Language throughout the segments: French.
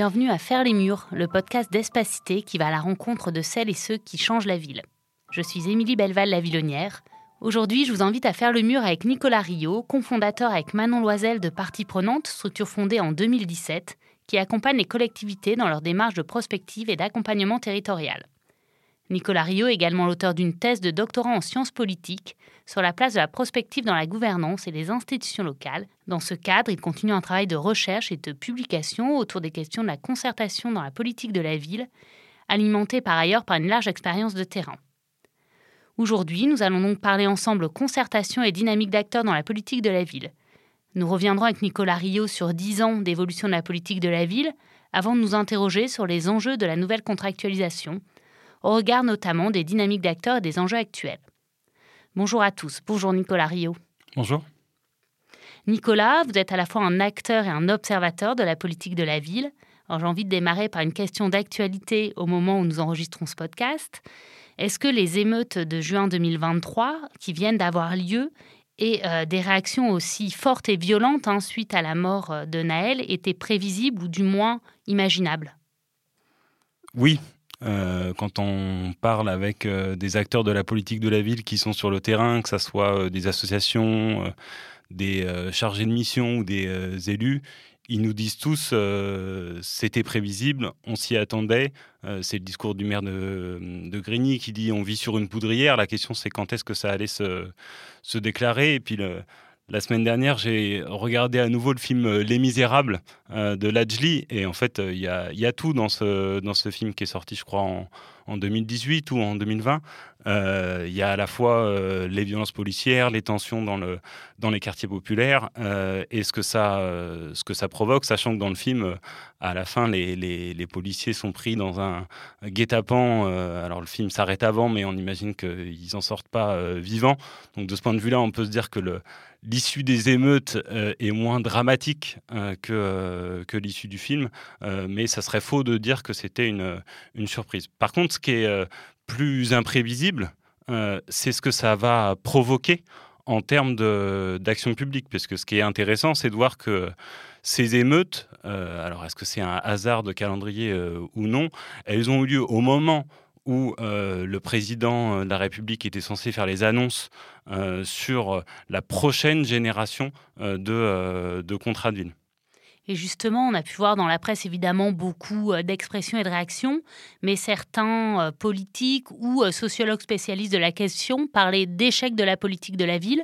bienvenue à Faire les Murs, le podcast d'Espacité qui va à la rencontre de celles et ceux qui changent la ville. Je suis Émilie Belval, la Villonnière. Aujourd'hui, je vous invite à faire le mur avec Nicolas Rio, cofondateur avec Manon Loisel de Partie Prenante, structure fondée en 2017, qui accompagne les collectivités dans leur démarche de prospective et d'accompagnement territorial. Nicolas Rio est également l'auteur d'une thèse de doctorat en sciences politiques sur la place de la prospective dans la gouvernance et les institutions locales. Dans ce cadre, il continue un travail de recherche et de publication autour des questions de la concertation dans la politique de la ville, alimenté par ailleurs par une large expérience de terrain. Aujourd'hui, nous allons donc parler ensemble concertation et dynamique d'acteurs dans la politique de la ville. Nous reviendrons avec Nicolas Rio sur 10 ans d'évolution de la politique de la ville, avant de nous interroger sur les enjeux de la nouvelle contractualisation, au regard notamment des dynamiques d'acteurs et des enjeux actuels. Bonjour à tous. Bonjour Nicolas Rio. Bonjour. Nicolas, vous êtes à la fois un acteur et un observateur de la politique de la ville. j'ai envie de démarrer par une question d'actualité au moment où nous enregistrons ce podcast. Est-ce que les émeutes de juin 2023, qui viennent d'avoir lieu, et euh, des réactions aussi fortes et violentes hein, suite à la mort euh, de Naël, étaient prévisibles ou du moins imaginables? Oui, euh, quand on parle avec euh, des acteurs de la politique de la ville qui sont sur le terrain, que ce soit euh, des associations, des chargés de mission ou des élus, ils nous disent tous c'était prévisible, on s'y attendait. c'est le discours du maire de, Grigny qui dit on vit sur une poudrière. La question c'est quand est-ce que ça allait se, déclarer? La semaine dernière, j'ai regardé à nouveau le film euh, Les Misérables euh, de Lajli. Et en fait, euh, il y, a, tout dans ce, film qui est sorti, je crois, en 2018 ou en 2020. Il y a à la fois les violences policières, les tensions dans, le, dans les quartiers populaires et ce que, ça, ce que ça provoque, sachant que dans le film, à la fin, les, les, policiers sont pris dans un guet-apens. alors le film s'arrête avant, mais on imagine qu'ils n'en sortent pas vivants. Donc de ce point de vue-là, on peut se dire que le l'issue des émeutes euh, est moins dramatique euh, que, euh, que l'issue du film, mais ça serait faux de dire que c'était une, une surprise. Par contre, ce qui est plus imprévisible, c'est ce que ça va provoquer en termes d'action publique, parce que ce qui est intéressant, c'est de voir que ces émeutes, alors est-ce que c'est un hasard de calendrier ou non, elles ont eu lieu au moment où euh, le président euh, de la République était censé faire les annonces euh, sur la prochaine génération de, de, contrats de ville. Et justement, on a pu voir dans la presse évidemment beaucoup d'expressions et de réactions, mais certains politiques ou sociologues spécialistes de la question parlaient d'échec de la politique de la ville,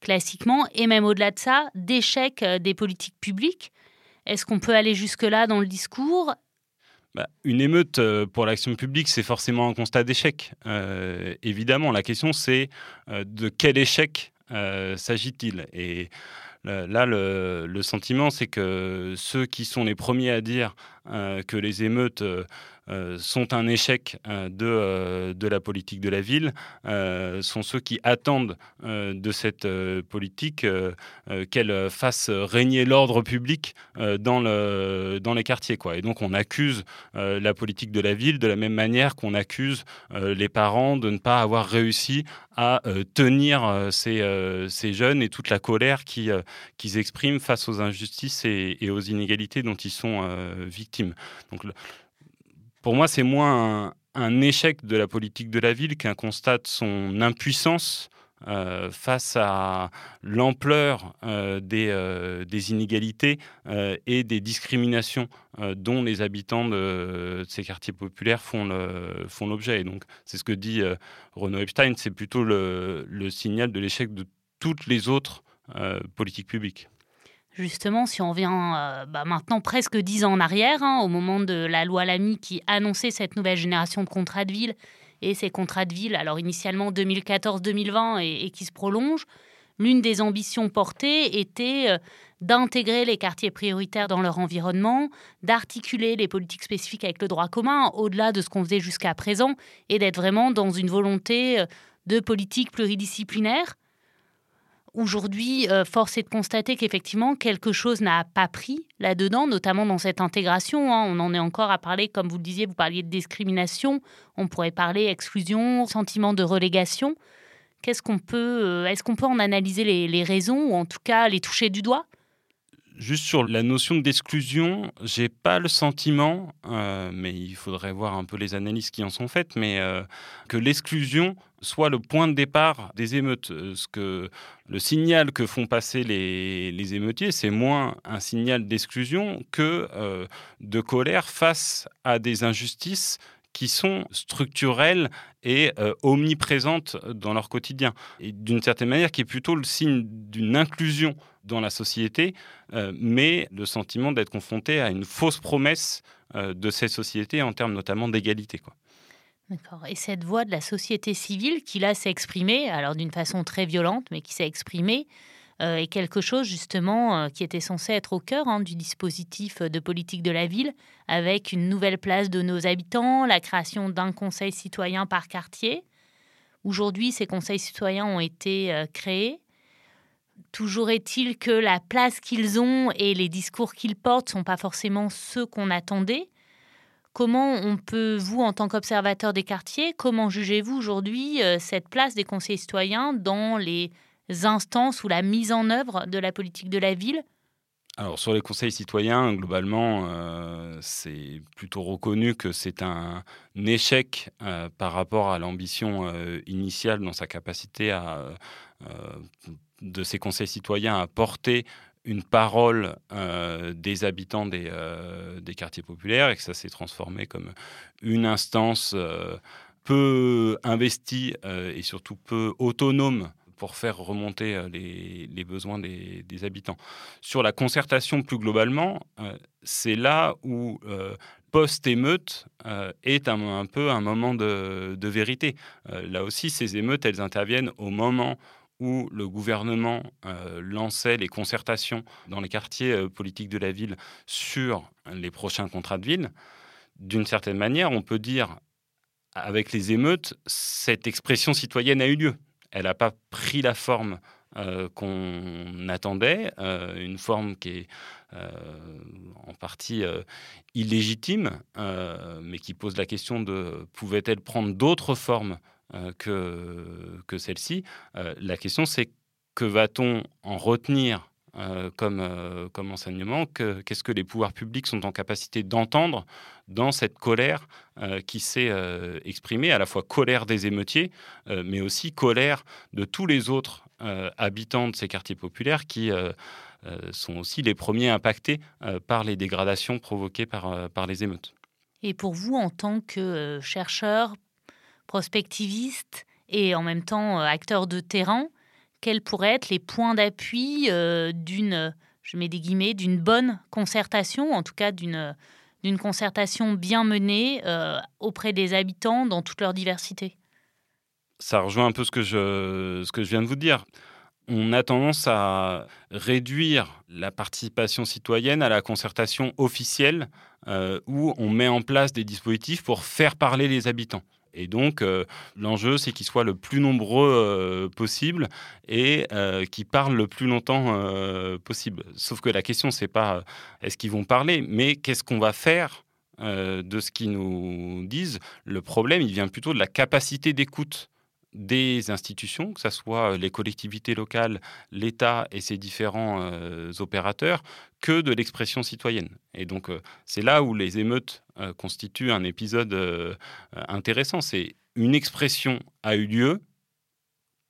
classiquement, et même au-delà de ça, d'échec des politiques publiques. Est-ce qu'on peut aller jusque-là dans le discours? Bah, une émeute euh, pour l'action publique, c'est forcément un constat d'échec. Euh, évidemment, la question c'est euh, de quel échec s'agit-il? Là, le sentiment, c'est que ceux qui sont les premiers à dire que les émeutes euh, sont un échec euh, de, euh, de la politique de la ville, sont ceux qui attendent de cette politique qu'elle fasse régner l'ordre public dans, le, dans les quartiers. Quoi. Et donc on accuse la politique de la ville de la même manière qu'on accuse les parents de ne pas avoir réussi à tenir ces, ces, jeunes et toute la colère qu'ils expriment face aux injustices et, aux inégalités dont ils sont victimes. Donc, pour moi, c'est moins un, échec de la politique de la ville qu'un constat de son impuissance euh, face à l'ampleur euh, euh, des, inégalités et des discriminations dont les habitants de, ces quartiers populaires font l'objet. donc, c'est ce que dit Renaud Epstein, c'est plutôt le, le, signal de l'échec de toutes les autres politiques publiques justement, si on vient euh, bah, maintenant presque dix ans en arrière, hein, au moment de la loi Lamy qui annonçait cette nouvelle génération de contrats de ville, et ces contrats de ville, alors initialement 2014-2020 et, qui se prolongent, l'une des ambitions portées était euh, d'intégrer les quartiers prioritaires dans leur environnement, d'articuler les politiques spécifiques avec le droit commun, au-delà de ce qu'on faisait jusqu'à présent, et d'être vraiment dans une volonté euh, de politique pluridisciplinaire Aujourd'hui, euh, force est de constater qu'effectivement, quelque chose n'a pas pris là-dedans, notamment dans cette intégration. Hein. On en est encore à parler, comme vous le disiez, vous parliez de discrimination, on pourrait parler exclusion, sentiment de relégation. Qu'est-ce qu'on peut, euh, est-ce qu'on peut en analyser les, raisons ou en tout cas les toucher du doigt? Juste sur la notion d'exclusion, j'ai pas le sentiment, euh, mais il faudrait voir un peu les analyses qui en sont faites, mais euh, que l'exclusion soit le point de départ des émeutes. Euh, ce que le signal que font passer les, les émeutiers, c'est moins un signal d'exclusion que de colère face à des injustices qui sont structurelles et omniprésentes dans leur quotidien. Et d'une certaine manière, qui est plutôt le signe d'une inclusion dans la société, euh, mais le sentiment d'être confronté à une fausse promesse euh, de cette société en termes notamment d'égalité. D'accord. Et cette voix de la société civile qui là s'est exprimée, alors d'une façon très violente, mais qui s'est exprimée, euh, est quelque chose justement qui était censé être au cœur hein, du dispositif de politique de la ville, avec une nouvelle place de nos habitants, la création d'un conseil citoyen par quartier. Aujourd'hui, ces conseils citoyens ont été créés. Toujours est-il que la place qu'ils ont et les discours qu'ils portent ne sont pas forcément ceux qu'on attendait. Comment on peut, vous, en tant qu'observateur des quartiers, comment jugez-vous aujourd'hui euh, cette place des conseillers citoyens dans les instances ou la mise en œuvre de la politique de la ville alors sur les conseils citoyens, globalement, euh, c'est plutôt reconnu que c'est un, échec euh, par rapport à l'ambition initiale dans sa capacité à de ces conseils citoyens à porter une parole euh, des habitants des, euh, quartiers populaires et que ça s'est transformé comme une instance euh, peu investie et surtout peu autonome pour faire remonter les, les besoins des, habitants. Sur la concertation plus globalement, c'est là où post-émeute est un, peu un moment de, vérité. là aussi, ces émeutes, elles interviennent au moment où le gouvernement euh, lançait les concertations dans les quartiers euh, politiques de la ville sur les prochains contrats de ville, d'une certaine manière, on peut dire, avec les émeutes, cette expression citoyenne a eu lieu. Elle n'a pas pris la forme euh, qu'on attendait, une forme qui est en partie illégitime, mais qui pose la question de pouvait-elle prendre d'autres formes euh, que, que celle-ci. Euh, la question, c'est que va-t-on en retenir euh, comme, comme enseignement Qu'est-ce que les pouvoirs publics sont en capacité d'entendre dans cette colère qui s'est exprimée, à la fois colère des émeutiers, mais aussi colère de tous les autres habitants de ces quartiers populaires qui sont aussi les premiers impactés par les dégradations provoquées par, les émeutes. Et pour vous, en tant que chercheur, prospectiviste et en même temps euh, acteur de terrain, quels pourraient être les points d'appui euh, d'une, je mets des guillemets, d'une bonne concertation, en tout cas d'une concertation bien menée euh, auprès des habitants dans toute leur diversité. Ça rejoint un peu ce que je, ce que je viens de vous dire. On a tendance à réduire la participation citoyenne à la concertation officielle où on met en place des dispositifs pour faire parler les habitants. Et donc, euh, l'enjeu, c'est qu'ils soient le plus nombreux euh, possible et euh, qu'ils parlent le plus longtemps possible. Sauf que la question, c'est pas est-ce qu'ils vont parler, mais qu'est-ce qu'on va faire de ce qu'ils nous disent? Le problème, il vient plutôt de la capacité d'écoute des institutions, que ce soit les collectivités locales, l'État et ses différents euh, opérateurs, que de l'expression citoyenne. Et donc euh, c'est là où les émeutes euh, constituent un épisode intéressant. C'est une expression a eu lieu,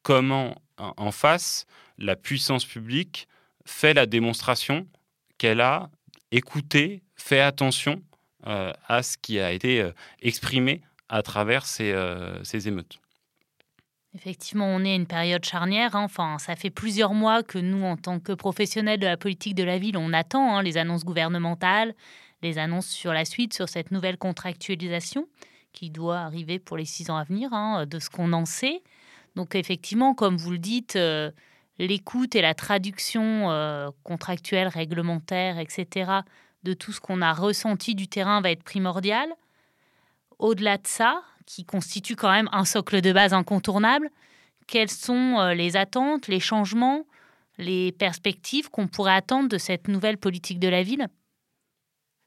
comment en face la puissance publique fait la démonstration qu'elle a écouté, fait attention à ce qui a été exprimé à travers ces émeutes. Effectivement, on est à une période charnière. Hein. Enfin, ça fait plusieurs mois que nous, en tant que professionnels de la politique de la ville, on attend hein, les annonces gouvernementales, les annonces sur la suite, sur cette nouvelle contractualisation qui doit arriver pour les six ans à venir, hein, de ce qu'on en sait. Donc, effectivement, comme vous le dites, euh, l'écoute et la traduction euh, contractuelle, réglementaire, etc., de tout ce qu'on a ressenti du terrain va être primordial. Au-delà de ça, qui constitue quand même un socle de base incontournable. Quelles sont euh, les attentes, les changements, les perspectives qu'on pourrait attendre de cette nouvelle politique de la ville?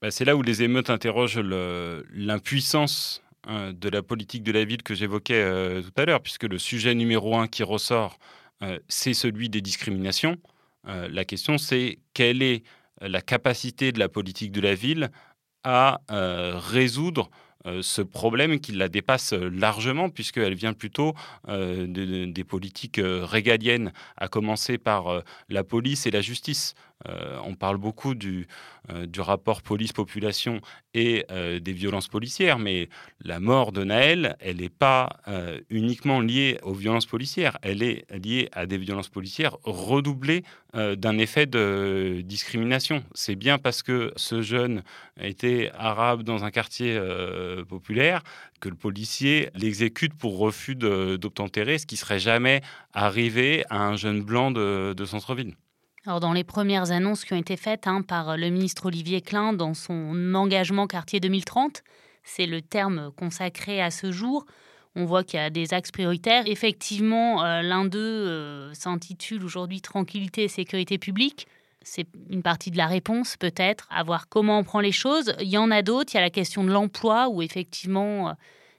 Bah, C'est là où les émeutes interrogent l'impuissance hein, de la politique de la ville que j'évoquais euh, tout à l'heure, puisque le sujet numéro un qui ressort, euh, c'est celui des discriminations. la question, c'est quelle est la capacité de la politique de la ville à résoudre ce problème qui la dépasse largement, puisqu'elle vient plutôt des politiques régaliennes, à commencer par la police et la justice. On parle beaucoup du, du rapport police-population et des violences policières, mais la mort de Naël, elle n'est pas uniquement liée aux violences policières, elle est liée à des violences policières redoublées d'un effet de discrimination. C'est bien parce que ce jeune était arabe dans un quartier populaire que le policier l'exécute pour refus d'obtempérer, ce qui serait jamais arrivé à un jeune blanc de centre-ville. Alors dans les premières annonces qui ont été faites hein, par le ministre Olivier Klein dans son engagement quartier 2030, c'est le terme consacré à ce jour, on voit qu'il y a des axes prioritaires. Effectivement, euh, l'un d'eux euh, s'intitule aujourd'hui Tranquillité et sécurité publique. C'est une partie de la réponse peut-être, à voir comment on prend les choses. Il y en a d'autres, il y a la question de l'emploi, où effectivement euh,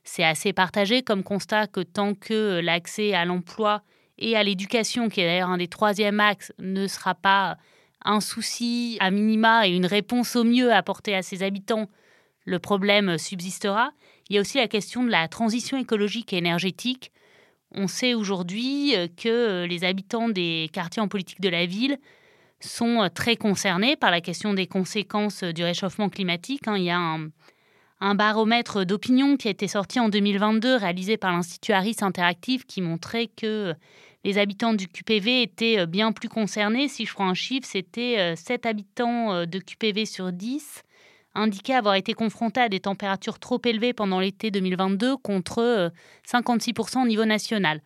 c'est assez partagé comme constat que tant que l'accès à l'emploi et à l'éducation, qui est d'ailleurs un des troisièmes axes, ne sera pas un souci à minima et une réponse au mieux apportée à ses habitants, le problème subsistera. Il y a aussi la question de la transition écologique et énergétique. On sait aujourd'hui que les habitants des quartiers en politique de la ville sont très concernés par la question des conséquences du réchauffement climatique. Hein. Il y a un, un baromètre d'opinion qui a été sorti en 2022, réalisé par l'Institut Harris Interactive, qui montrait que les habitants du QPV étaient euh, bien plus concernés. Si je prends un chiffre, c'était 7 euh, habitants euh, de QPV sur 10 indiquaient avoir été confrontés à des températures trop élevées pendant l'été 2022 contre 56% au niveau national.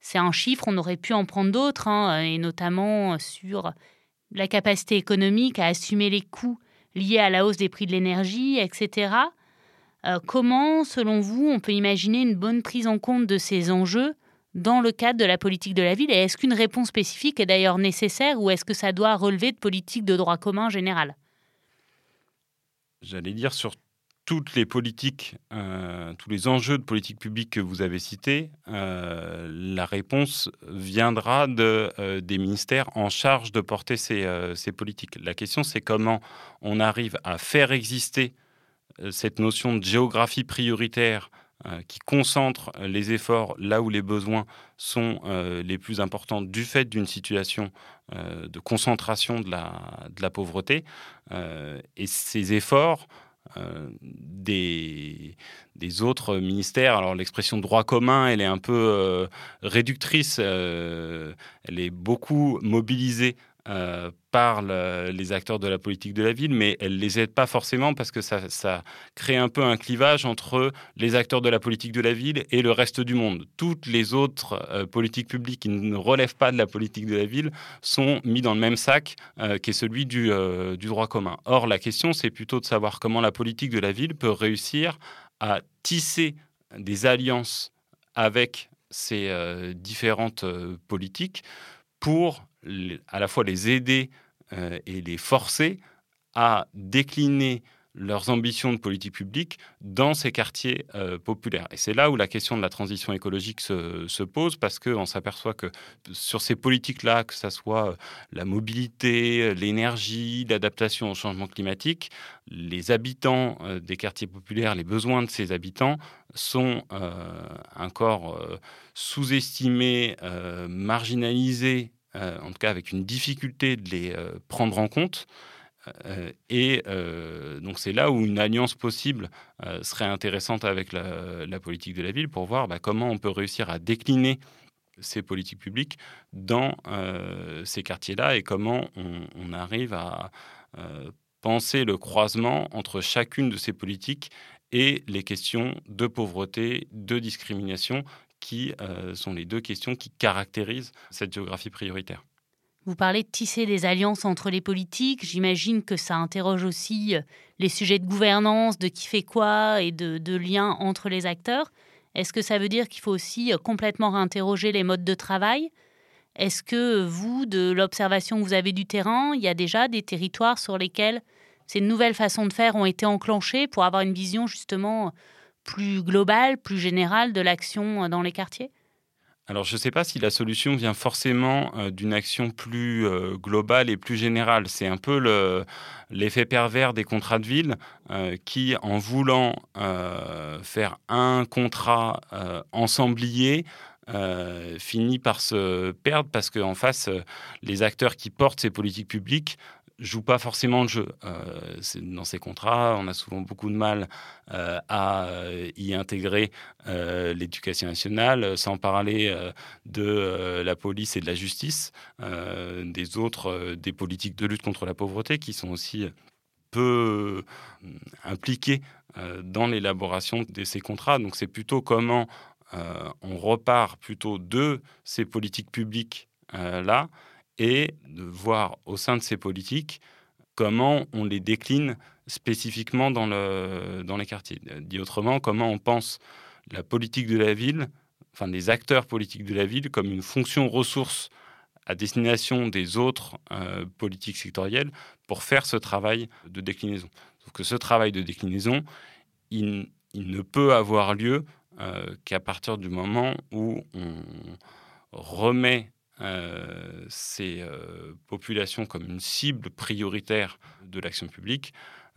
C'est un chiffre, on aurait pu en prendre d'autres, hein, et notamment sur la capacité économique à assumer les coûts liés à la hausse des prix de l'énergie, etc. comment, selon vous, on peut imaginer une bonne prise en compte de ces enjeux dans le cadre de la politique de la ville Et est-ce qu'une réponse spécifique est d'ailleurs nécessaire ou est-ce que ça doit relever de politique de droit commun général? J'allais dire sur toutes les politiques, euh, tous les enjeux de politique publique que vous avez cités, euh, la réponse viendra de, euh, des ministères en charge de porter ces, ces politiques. La question, c'est comment on arrive à faire exister cette notion de géographie prioritaire euh, qui concentre les efforts là où les besoins sont euh, les plus importants du fait d'une situation euh, de concentration de la, de la pauvreté. et ces efforts des, des, autres ministères. Alors l'expression droit commun, elle est un peu réductrice, elle est beaucoup mobilisée euh, par les acteurs de la politique de la ville, mais elle les aide pas forcément parce que ça, crée un peu un clivage entre les acteurs de la politique de la ville et le reste du monde. Toutes les autres euh, politiques publiques qui ne relèvent pas de la politique de la ville sont mis dans le même sac euh, qui est celui du droit commun. Or, la question, c'est plutôt de savoir comment la politique de la ville peut réussir à tisser des alliances avec ces différentes politiques pour à la fois les aider euh, et les forcer à décliner leurs ambitions de politique publique dans ces quartiers euh, populaires. Et c'est là où la question de la transition écologique se, pose, parce qu'on s'aperçoit que sur ces politiques-là, que ce soit euh, la mobilité, l'énergie, l'adaptation au changement climatique, les habitants des quartiers populaires, les besoins de ces habitants sont encore sous-estimés, marginalisés euh, en tout cas avec une difficulté de les euh, prendre en compte. Euh, et donc c'est là où une alliance possible serait intéressante avec la, politique de la ville pour voir bah, comment on peut réussir à décliner ces politiques publiques dans ces quartiers-là et comment on arrive à penser le croisement entre chacune de ces politiques et les questions de pauvreté, de discrimination qui euh, sont les deux questions qui caractérisent cette géographie prioritaire. Vous parlez de tisser des alliances entre les politiques. J'imagine que ça interroge aussi euh, les sujets de gouvernance, de qui fait quoi et de, de liens entre les acteurs. Est-ce que ça veut dire qu'il faut aussi euh, complètement réinterroger les modes de travail? Est-ce que vous, de l'observation que vous avez du terrain, il y a déjà des territoires sur lesquels ces nouvelles façons de faire ont été enclenchées pour avoir une vision justement plus globale, plus générale de l'action dans les quartiers? Alors, je ne sais pas si la solution vient forcément euh, d'une action plus euh, globale et plus générale. C'est un peu l'effet pervers des contrats de ville euh, qui, en voulant faire un contrat ensemblier, finit par se perdre parce qu'en face, les acteurs qui portent ces politiques publiques joue pas forcément le jeu. Euh, dans ces contrats, on a souvent beaucoup de mal euh, à euh, y intégrer l'éducation nationale, sans parler de la police et de la justice, des autres, des politiques de lutte contre la pauvreté qui sont aussi peu impliquées dans l'élaboration de ces contrats. Donc c'est plutôt comment on repart plutôt de ces politiques publiques là et de voir au sein de ces politiques comment on les décline spécifiquement dans, le, dans les quartiers. Dit autrement, comment on pense la politique de la ville, enfin des acteurs politiques de la ville, comme une fonction ressource à destination des autres euh, politiques sectorielles pour faire ce travail de déclinaison. Sauf que ce travail de déclinaison, il, ne peut avoir lieu euh, qu'à partir du moment où on remet euh, ces euh, populations comme une cible prioritaire de l'action publique,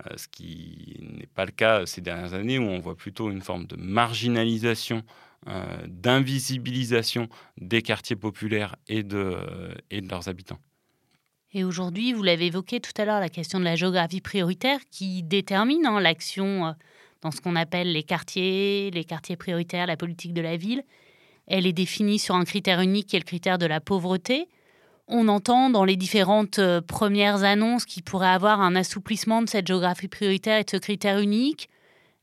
euh, ce qui n'est pas le cas ces dernières années où on voit plutôt une forme de marginalisation, d'invisibilisation des quartiers populaires et de, leurs habitants. Et aujourd'hui, vous l'avez évoqué tout à l'heure, la question de la géographie prioritaire qui détermine hein, l'action dans ce qu'on appelle les quartiers, les quartiers prioritaires, la politique de la ville. Elle est définie sur un critère unique qui est le critère de la pauvreté. On entend dans les différentes euh, premières annonces qu'il pourrait avoir un assouplissement de cette géographie prioritaire et de ce critère unique.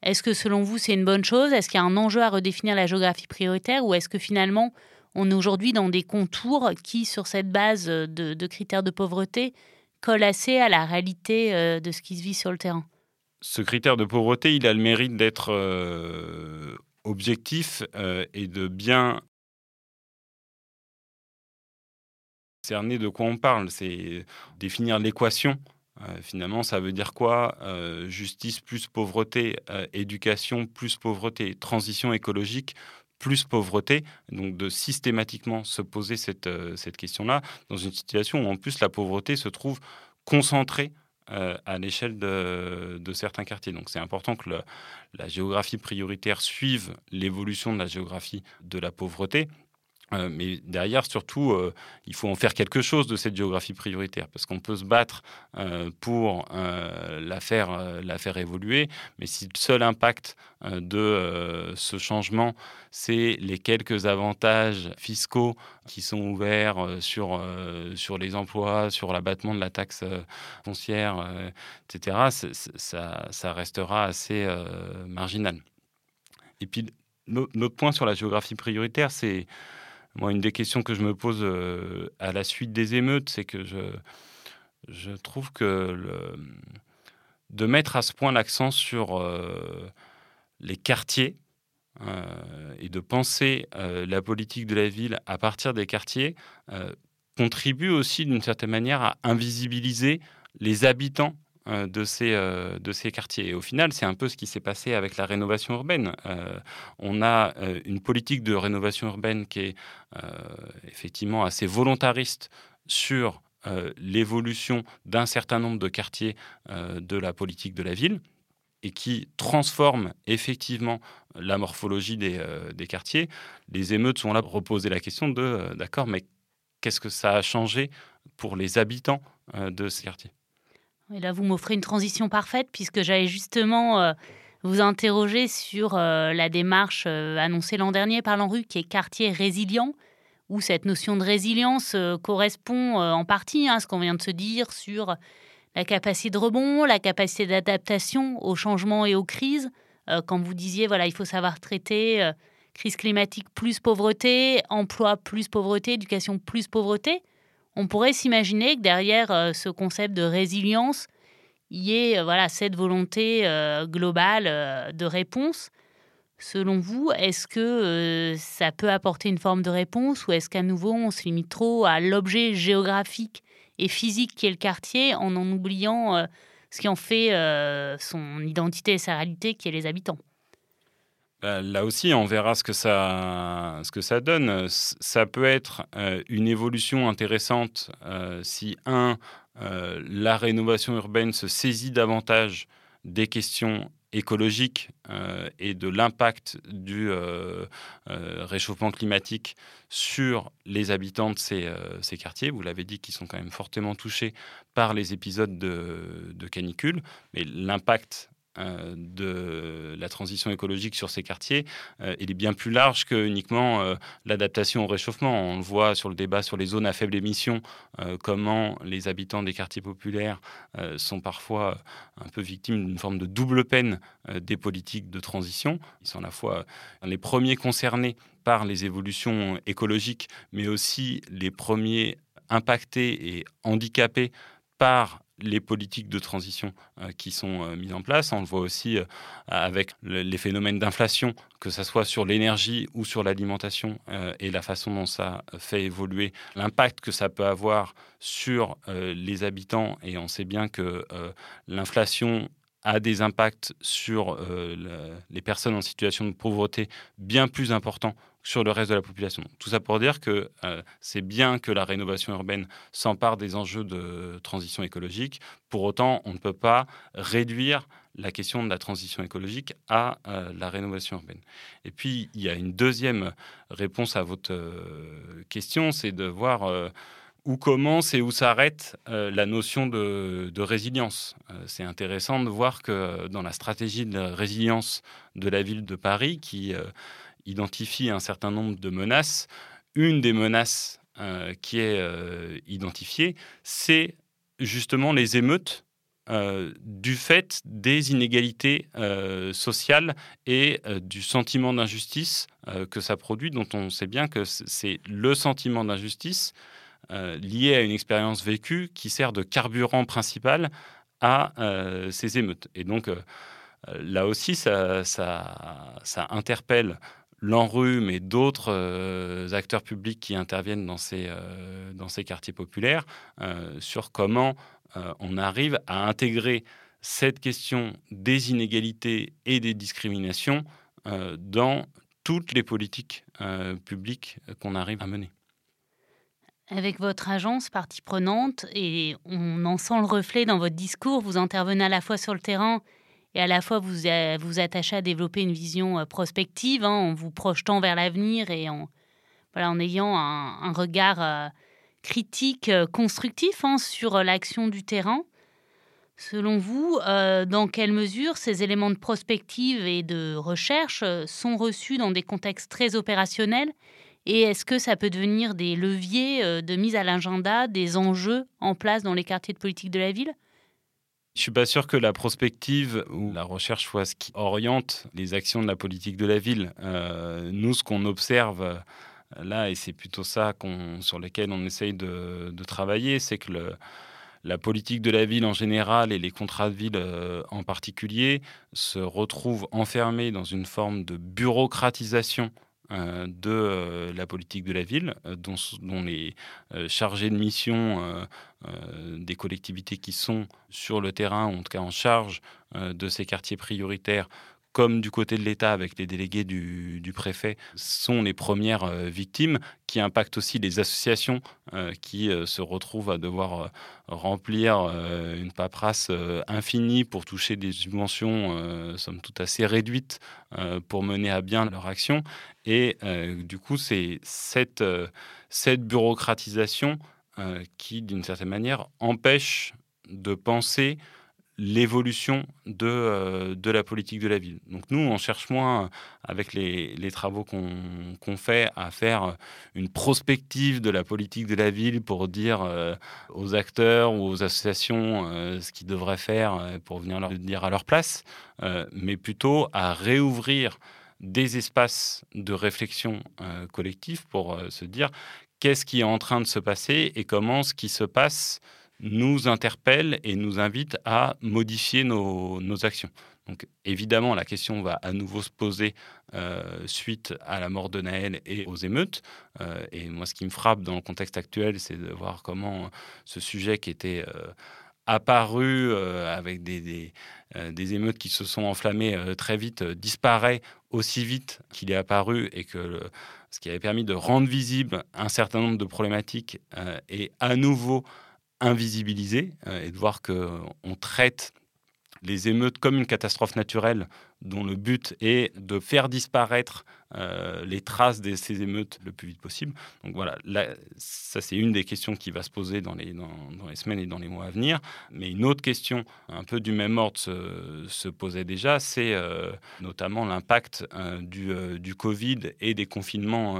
Est-ce que selon vous c'est une bonne chose? Est-ce qu'il y a un enjeu à redéfinir la géographie prioritaire? Ou est-ce que finalement on est aujourd'hui dans des contours qui, sur cette base de, critères de pauvreté, collent assez à la réalité euh, de ce qui se vit sur le terrain? Ce critère de pauvreté, il a le mérite d'être euh, objectif euh, est de bien cerner de quoi on parle. C'est définir l'équation. Euh, finalement, ça veut dire quoi? Euh, Justice plus pauvreté, éducation plus pauvreté, transition écologique plus pauvreté. Donc de systématiquement se poser cette, question-là dans une situation où en plus la pauvreté se trouve concentrée euh, à l'échelle de, certains quartiers. Donc c'est important que la géographie prioritaire suive l'évolution de la géographie de la pauvreté. Euh, mais derrière, surtout, euh, il faut en faire quelque chose de cette géographie prioritaire, parce qu'on peut se battre pour la, faire, la faire évoluer, mais si le seul impact de ce changement, c'est les quelques avantages fiscaux qui sont ouverts sur, sur les emplois, sur l'abattement de la taxe foncière, etc., ça, ça, restera assez marginal. Et puis, notre point sur la géographie prioritaire, c'est moi, une des questions que je me pose euh, à la suite des émeutes, c'est que je, trouve que de mettre à ce point l'accent sur euh, les quartiers euh, et de penser la politique de la ville à partir des quartiers contribue aussi d'une certaine manière à invisibiliser les habitants de ces, euh, de ces quartiers. Et au final, c'est un peu ce qui s'est passé avec la rénovation urbaine. Euh, on a une politique de rénovation urbaine qui est effectivement assez volontariste sur l'évolution d'un certain nombre de quartiers de la politique de la ville et qui transforme effectivement la morphologie des, des, quartiers. Les émeutes sont là pour reposer la question de, d'accord, mais qu'est-ce que ça a changé pour les habitants de ces quartiers? Et là, vous m'offrez une transition parfaite puisque j'allais justement euh, vous interroger sur euh, la démarche euh, annoncée l'an dernier par l'ANRU qui est quartier résilient, où cette notion de résilience correspond en partie à ce qu'on vient de se dire sur la capacité de rebond, la capacité d'adaptation aux changements et aux crises. quand vous disiez, voilà, il faut savoir traiter crise climatique plus pauvreté, emploi plus pauvreté, éducation plus pauvreté on pourrait s'imaginer que derrière euh, ce concept de résilience, il y ait euh, voilà, cette volonté euh, globale de réponse. Selon vous, est-ce que ça peut apporter une forme de réponse ou est-ce qu'à nouveau on se limite trop à l'objet géographique et physique qui est le quartier en en oubliant ce qui en fait son identité et sa réalité qui est les habitants? Là aussi, on verra ce que ça, donne. Ça peut être une évolution intéressante si, un, la rénovation urbaine se saisit davantage des questions écologique euh, et de l'impact du euh, euh, réchauffement climatique sur les habitants de ces, quartiers. Vous l'avez dit, qui sont quand même fortement touchés par les épisodes de, de canicule, mais l'impact euh, de la transition écologique sur ces quartiers, euh, il est bien plus large que uniquement euh, l'adaptation au réchauffement. On le voit sur le débat sur les zones à faible émission, comment les habitants des quartiers populaires sont parfois un peu victimes d'une forme de double peine des politiques de transition. Ils sont à la fois les premiers concernés par les évolutions écologiques, mais aussi les premiers impactés et handicapés par les politiques de transition euh, qui sont euh, mises en place. On le voit aussi euh, avec les phénomènes d'inflation, que ce soit sur l'énergie ou sur l'alimentation, et la façon dont ça fait évoluer l'impact que ça peut avoir sur les habitants. Et on sait bien que l'inflation a des impacts sur les personnes en situation de pauvreté bien plus importants sur le reste de la population. Tout ça pour dire que euh, c'est bien que la rénovation urbaine s'empare des enjeux de transition écologique. Pour autant, on ne peut pas réduire la question de la transition écologique à euh, la rénovation urbaine. Et puis, il y a une deuxième réponse à votre euh, question, c'est de voir où commence et où s'arrête la notion de, résilience. c'est intéressant de voir que dans la stratégie de résilience de la ville de Paris, qui identifie un certain nombre de menaces. Une des menaces euh, qui est euh, identifiée, c'est justement les émeutes euh, du fait des inégalités sociales et du sentiment d'injustice que ça produit, dont on sait bien que c'est le sentiment d'injustice lié à une expérience vécue qui sert de carburant principal à ces émeutes. Et donc, là aussi, ça, interpelle l'ANRUM et d'autres euh, acteurs publics qui interviennent dans ces, euh, quartiers populaires euh, sur comment on arrive à intégrer cette question des inégalités et des discriminations dans toutes les politiques publiques qu'on arrive à mener. Avec votre agence partie prenante, et on en sent le reflet dans votre discours, vous intervenez à la fois sur le terrain et à la fois vous vous attachez à développer une vision euh, prospective hein, en vous projetant vers l'avenir et en, ayant un, regard euh, critique, euh, constructif hein, sur l'action du terrain. Selon vous, dans quelle mesure ces éléments de prospective et de recherche sont reçus dans des contextes très opérationnels et est-ce que ça peut devenir des leviers de mise à l'agenda des enjeux en place dans les quartiers de politique de la ville? Je suis pas sûr que la prospective ou la recherche soit ce qui oriente les actions de la politique de la ville. Euh, nous, ce qu'on observe euh, là, et c'est plutôt ça sur lequel on essaye de, travailler, c'est que la politique de la ville en général et les contrats de ville euh, en particulier se retrouvent enfermés dans une forme de bureaucratisation euh, de euh, la politique de la ville, euh, dont, dont, les chargés de mission des collectivités qui sont sur le terrain, en tout cas en charge de ces quartiers prioritaires, comme du côté de l'État avec les délégués du, préfet, sont les premières euh, victimes, qui impactent aussi les associations euh, qui euh, se retrouvent à devoir remplir une paperasse infinie pour toucher des subventions, somme toute assez réduites, pour mener à bien leur action. Et du coup, c'est cette, cette bureaucratisation qui, d'une certaine manière, empêche de penser l'évolution de, euh, de la politique de la ville. Donc nous, on cherche moins, avec les, les travaux qu'on fait, à faire une prospective de la politique de la ville pour dire euh, aux acteurs ou aux associations euh, ce qu'ils devraient faire pour venir leur dire à leur place, mais plutôt à réouvrir des espaces de réflexion collective pour se dire qu'est-ce qui est en train de se passer et comment ce qui se passe nous interpelle et nous invite à modifier nos, actions. Donc évidemment, la question va à nouveau se poser euh, suite à la mort de Naël et aux émeutes. Euh, et moi, ce qui me frappe dans le contexte actuel, c'est de voir comment ce sujet qui était euh, apparu avec des, des, émeutes qui se sont enflammées très vite disparaît aussi vite qu'il est apparu et que ce qui avait permis de rendre visible un certain nombre de problématiques est à nouveau invisibilisé et de voir qu'on traite les émeutes comme une catastrophe naturelle dont le but est de faire disparaître euh, les traces de ces émeutes le plus vite possible. Donc voilà, ça c'est une des questions qui va se poser dans les, semaines et dans les mois à venir. Mais une autre question un peu du même ordre se, posait déjà, c'est euh, notamment l'impact euh, du, Covid et des confinements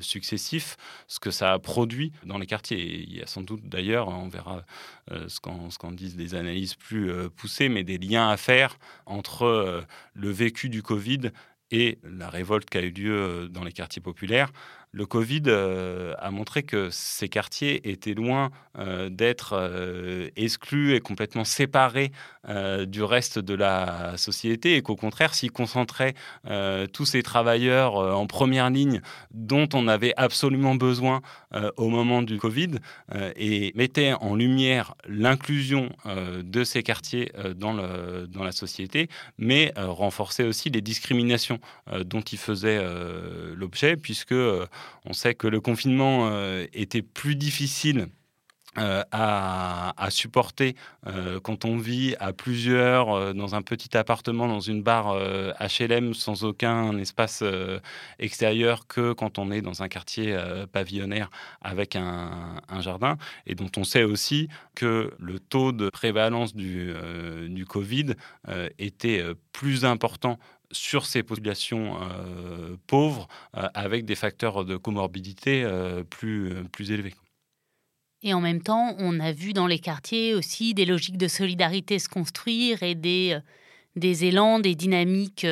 successifs, ce que ça a produit dans les quartiers. il y a sans doute d'ailleurs, on verra ce qu'en disent des analyses plus poussées, mais des liens à faire entre le vécu du Covid et la révolte qui a eu lieu euh, dans les quartiers populaires le Covid euh, a montré que ces quartiers étaient loin euh, d'être euh, exclus et complètement séparés du reste de la société et qu'au contraire, s'ils concentraient tous ces travailleurs en première ligne dont on avait absolument besoin au moment du Covid et mettaient en lumière l'inclusion de ces quartiers dans, la société, mais renforçaient aussi les discriminations dont ils faisaient l'objet, puisque on sait que le confinement euh, était plus difficile euh, à, supporter euh, quand on vit à plusieurs dans un petit appartement, dans une barre HLM sans aucun espace extérieur que quand on est dans un quartier pavillonnaire avec un, jardin. Et dont on sait aussi que le taux de prévalence du, du Covid était plus important sur ces populations euh, pauvres euh, avec des facteurs de comorbidité euh, plus, plus élevés. Et en même temps, on a vu dans les quartiers aussi des logiques de solidarité se construire et des, des élans, des dynamiques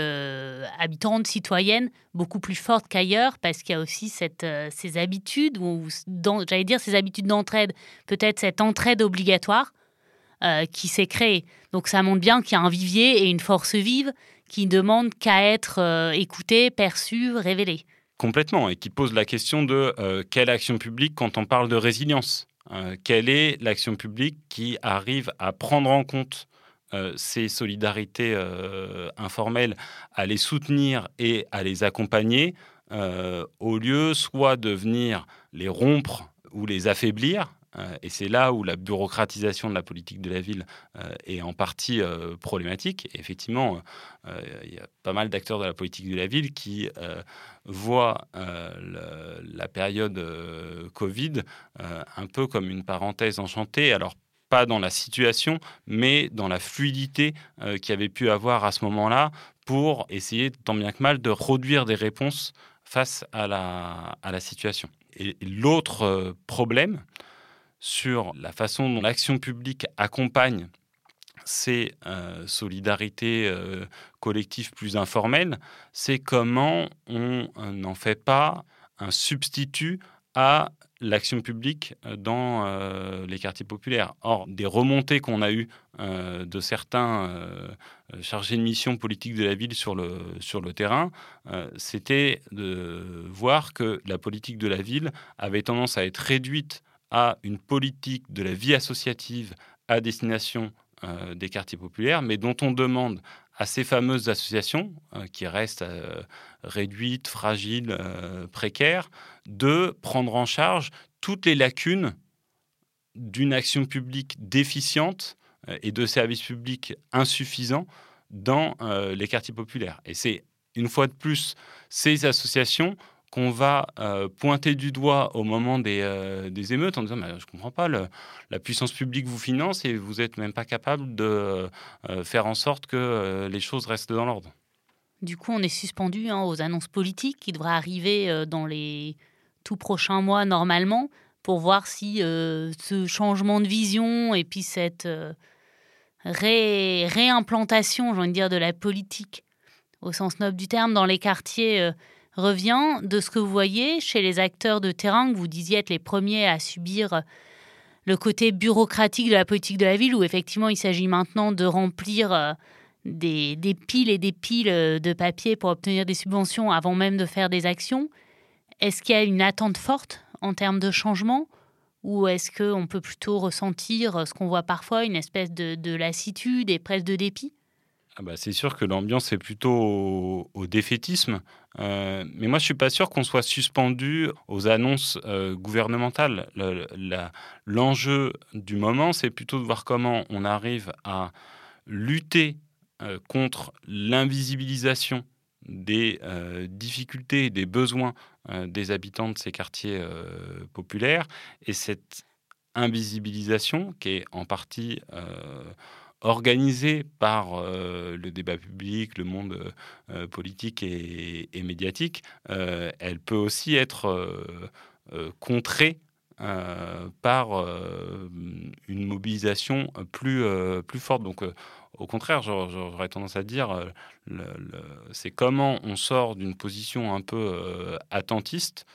habitantes, citoyennes, beaucoup plus fortes qu'ailleurs, parce qu'il y a aussi cette, ces habitudes, j'allais dire ces habitudes d'entraide, peut-être cette entraide obligatoire qui s'est créée. Donc ça montre bien qu'il y a un vivier et une force vive qui demande qu'à être euh, écouté, perçu, révélé. Complètement, et qui pose la question de euh, quelle action publique quand on parle de résilience euh, Quelle est l'action publique qui arrive à prendre en compte ces solidarités informelles, à les soutenir et à les accompagner, au lieu soit de venir les rompre ou les affaiblir, et c'est là où la bureaucratisation de la politique de la ville euh, est en partie euh, problématique. effectivement, il y a pas mal d'acteurs de la politique de la ville qui voient la période Covid un peu comme une parenthèse enchantée. Alors, pas dans la situation, mais dans la fluidité qu'il y avait pu avoir à ce moment-là pour essayer, tant bien que mal, de produire des réponses face à la situation. Et l'autre problème, sur la façon dont l'action publique accompagne ces euh, solidarités euh, collectives plus informelles, c'est comment on euh, n'en fait pas un substitut à l'action publique dans les quartiers populaires. Or, des remontées qu'on a eues de certains chargés de mission politique de la ville sur le, sur le terrain, c'était de voir que la politique de la ville avait tendance à être réduite à une politique de la vie associative à destination euh, des quartiers populaires, mais dont on demande à ces fameuses associations, euh, qui restent euh, réduites, fragiles, précaires, de prendre en charge toutes les lacunes d'une action publique déficiente et de services publics insuffisants dans les quartiers populaires. Et c'est une fois de plus ces associations qu'on va euh, pointer du doigt au moment des, euh, émeutes en disant je comprends pas la puissance publique vous finance et vous n'êtes même pas capable de euh, faire en sorte que les choses restent dans l'ordre. Du coup, on est suspendu hein, aux annonces politiques qui devraient arriver dans les tout prochains mois normalement pour voir si ce changement de vision et puis cette réimplantation, j'ai envie de dire, de la politique au sens noble du terme dans les quartiers revient de ce que vous voyez chez les acteurs de terrain que vous disiez être les premiers à subir le côté bureaucratique de la politique de la ville, où effectivement il s'agit maintenant de remplir euh, des, piles et des piles de papier pour obtenir des subventions avant même de faire des actions? Est-ce qu'il y a une attente forte en termes de changement? Ou est-ce qu'on peut plutôt ressentir ce qu'on voit parfois, une espèce de, lassitude et presque de dépit? Ah bah c'est sûr que l'ambiance est plutôt au, défaitisme, euh, mais moi je suis pas sûr qu'on soit suspendu aux annonces euh, gouvernementales. L'enjeu du moment, c'est plutôt de voir comment on arrive à lutter euh, contre l'invisibilisation des difficultés, des besoins des habitants de ces quartiers populaires, et cette invisibilisation qui est en partie organisée par euh, le débat public, le monde euh, politique et, médiatique, euh, elle peut aussi être contrée par une mobilisation plus, plus forte. Donc, au contraire, j'aurais tendance à dire, c'est comment on sort d'une position un peu attentiste,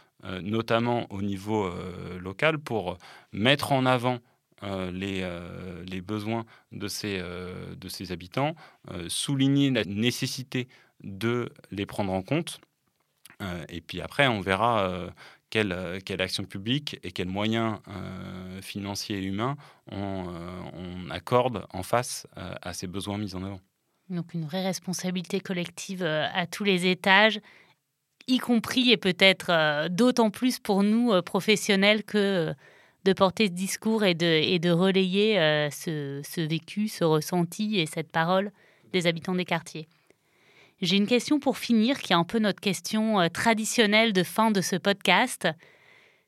notamment au niveau local, pour mettre en avant euh, les, euh, les, besoins de ces, euh, habitants, souligner la nécessité de les prendre en compte. et puis après, on verra quelle, quelle, action publique et quels moyens financiers et humains on, on, accorde en face à ces besoins mis en avant. Donc une vraie responsabilité collective à tous les étages, y compris et peut-être d'autant plus pour nous professionnels que de porter ce discours et de, relayer euh, ce, vécu, ce ressenti et cette parole des habitants des quartiers. J'ai une question pour finir, qui est un peu notre question euh, traditionnelle de fin de ce podcast.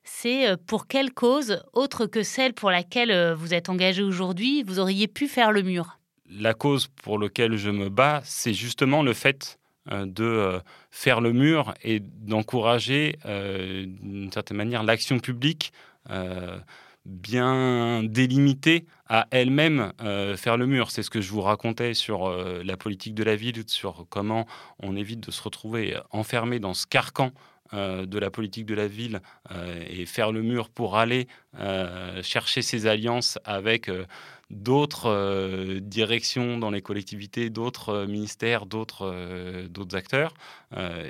C'est euh, pour quelle cause, autre que celle pour laquelle vous êtes engagé aujourd'hui, vous auriez pu faire le mur? La cause pour laquelle je me bats, c'est justement le fait de faire le mur et d'encourager d'une certaine manière l'action publique bien délimitée à elle-même euh, faire le mur. C'est ce que je vous racontais sur euh, la politique de la ville, sur comment on évite de se retrouver enfermé dans ce carcan de la politique de la ville et faire le mur pour aller chercher ses alliances avec d'autres directions dans les collectivités, d'autres ministères, d'autres d'autres acteurs.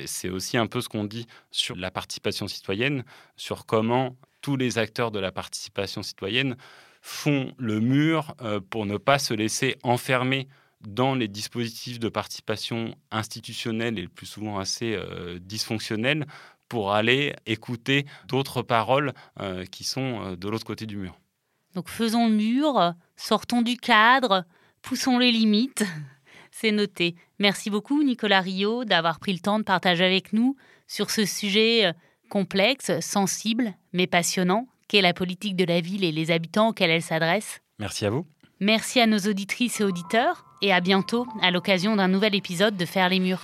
C'est aussi un peu ce qu'on dit sur la participation citoyenne, sur comment tous les acteurs de la participation citoyenne font le mur euh, pour ne pas se laisser enfermer dans les dispositifs de participation institutionnelle et le plus souvent assez euh, dysfonctionnels pour aller écouter d'autres paroles euh, qui sont de l'autre côté du mur. Donc faisons le mur, sortons du cadre, poussons les limites. C'est noté. Merci beaucoup Nicolas Rio d'avoir pris le temps de partager avec nous sur ce sujet complexe, sensible, mais passionnant, qu'est la politique de la ville et les habitants auxquels elle s'adresse. Merci à vous. Merci à nos auditrices et auditeurs, et à bientôt à l'occasion d'un nouvel épisode de Faire les murs.